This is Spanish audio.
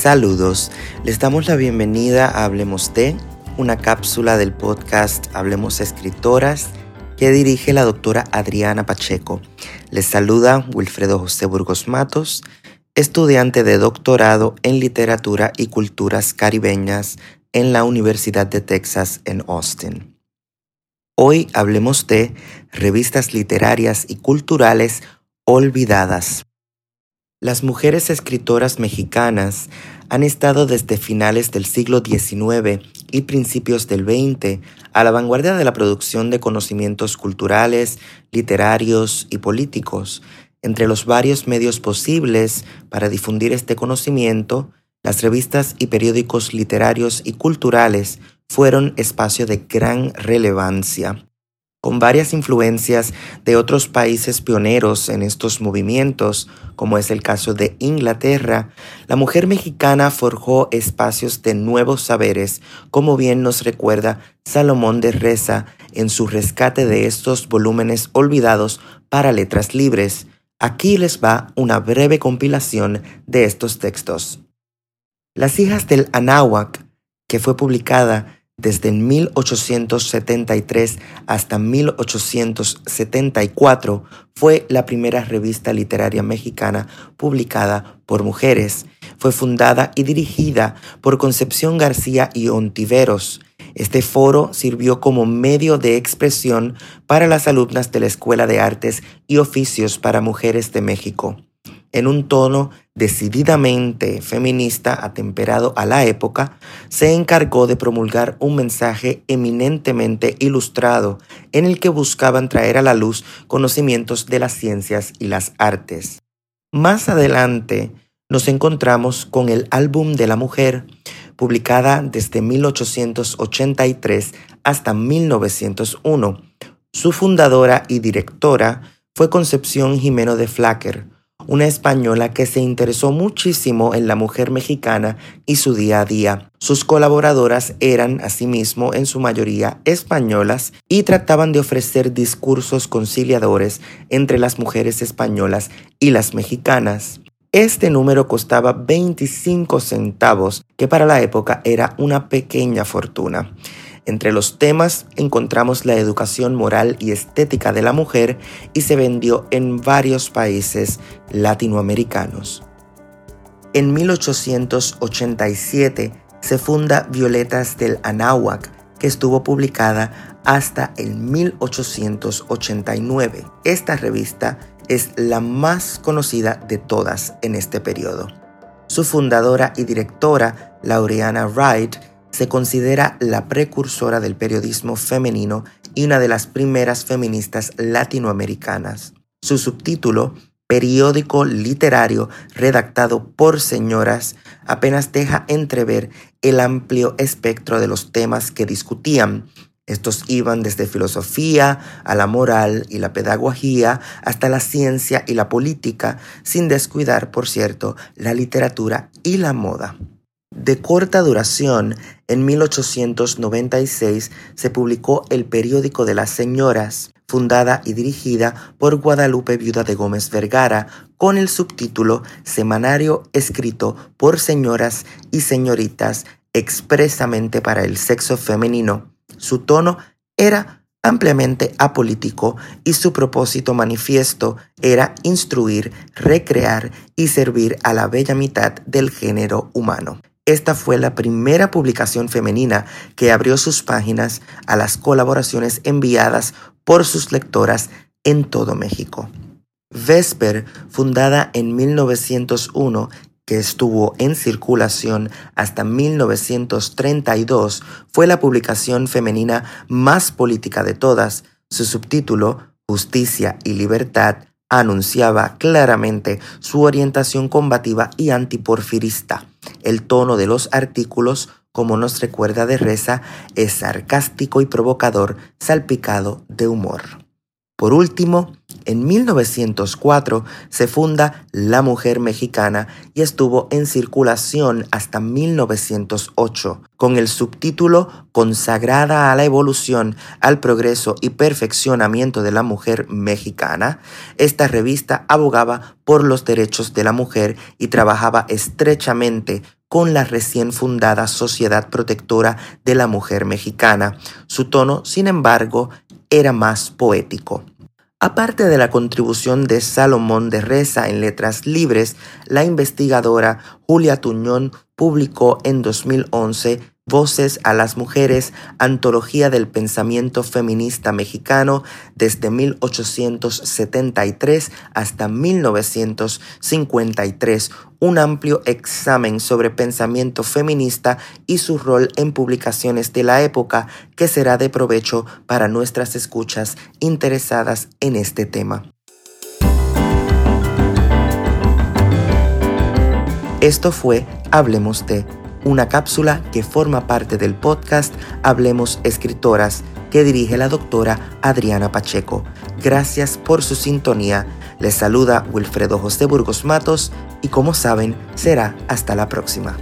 Saludos, les damos la bienvenida a Hablemos de, una cápsula del podcast Hablemos Escritoras que dirige la doctora Adriana Pacheco. Les saluda Wilfredo José Burgos Matos, estudiante de doctorado en literatura y culturas caribeñas en la Universidad de Texas en Austin. Hoy hablemos de revistas literarias y culturales olvidadas. Las mujeres escritoras mexicanas han estado desde finales del siglo XIX y principios del XX a la vanguardia de la producción de conocimientos culturales, literarios y políticos. Entre los varios medios posibles para difundir este conocimiento, las revistas y periódicos literarios y culturales fueron espacio de gran relevancia con varias influencias de otros países pioneros en estos movimientos, como es el caso de Inglaterra, la mujer mexicana forjó espacios de nuevos saberes, como bien nos recuerda Salomón de Reza en su rescate de estos volúmenes olvidados para letras libres. Aquí les va una breve compilación de estos textos. Las hijas del Anáhuac, que fue publicada desde 1873 hasta 1874 fue la primera revista literaria mexicana publicada por mujeres. Fue fundada y dirigida por Concepción García y Ontiveros. Este foro sirvió como medio de expresión para las alumnas de la Escuela de Artes y Oficios para Mujeres de México en un tono decididamente feminista atemperado a la época, se encargó de promulgar un mensaje eminentemente ilustrado en el que buscaban traer a la luz conocimientos de las ciencias y las artes. Más adelante nos encontramos con el Álbum de la Mujer, publicada desde 1883 hasta 1901. Su fundadora y directora fue Concepción Jimeno de Flacker, una española que se interesó muchísimo en la mujer mexicana y su día a día. Sus colaboradoras eran, asimismo, en su mayoría españolas y trataban de ofrecer discursos conciliadores entre las mujeres españolas y las mexicanas. Este número costaba 25 centavos, que para la época era una pequeña fortuna. Entre los temas encontramos la educación moral y estética de la mujer y se vendió en varios países latinoamericanos. En 1887 se funda Violetas del Anáhuac, que estuvo publicada hasta el 1889. Esta revista es la más conocida de todas en este periodo. Su fundadora y directora, Laureana Wright, se considera la precursora del periodismo femenino y una de las primeras feministas latinoamericanas. Su subtítulo, Periódico literario redactado por señoras, apenas deja entrever el amplio espectro de los temas que discutían. Estos iban desde filosofía a la moral y la pedagogía hasta la ciencia y la política, sin descuidar, por cierto, la literatura y la moda. De corta duración, en 1896 se publicó El Periódico de las Señoras, fundada y dirigida por Guadalupe Viuda de Gómez Vergara, con el subtítulo Semanario escrito por señoras y señoritas expresamente para el sexo femenino. Su tono era ampliamente apolítico y su propósito manifiesto era instruir, recrear y servir a la bella mitad del género humano. Esta fue la primera publicación femenina que abrió sus páginas a las colaboraciones enviadas por sus lectoras en todo México. Vesper, fundada en 1901, que estuvo en circulación hasta 1932, fue la publicación femenina más política de todas. Su subtítulo, Justicia y Libertad, anunciaba claramente su orientación combativa y antiporfirista. El tono de los artículos, como nos recuerda de Reza, es sarcástico y provocador, salpicado de humor. Por último, en 1904 se funda La Mujer Mexicana y estuvo en circulación hasta 1908 con el subtítulo Consagrada a la evolución, al progreso y perfeccionamiento de la mujer mexicana. Esta revista abogaba por los derechos de la mujer y trabajaba estrechamente con la recién fundada Sociedad Protectora de la Mujer Mexicana. Su tono, sin embargo, era más poético. Aparte de la contribución de Salomón de Reza en Letras Libres, la investigadora Julia Tuñón publicó en 2011 Voces a las Mujeres, Antología del Pensamiento Feminista Mexicano desde 1873 hasta 1953, un amplio examen sobre pensamiento feminista y su rol en publicaciones de la época que será de provecho para nuestras escuchas interesadas en este tema. Esto fue Hablemos de una cápsula que forma parte del podcast Hablemos Escritoras que dirige la doctora Adriana Pacheco. Gracias por su sintonía. Les saluda Wilfredo José Burgos Matos y como saben, será hasta la próxima.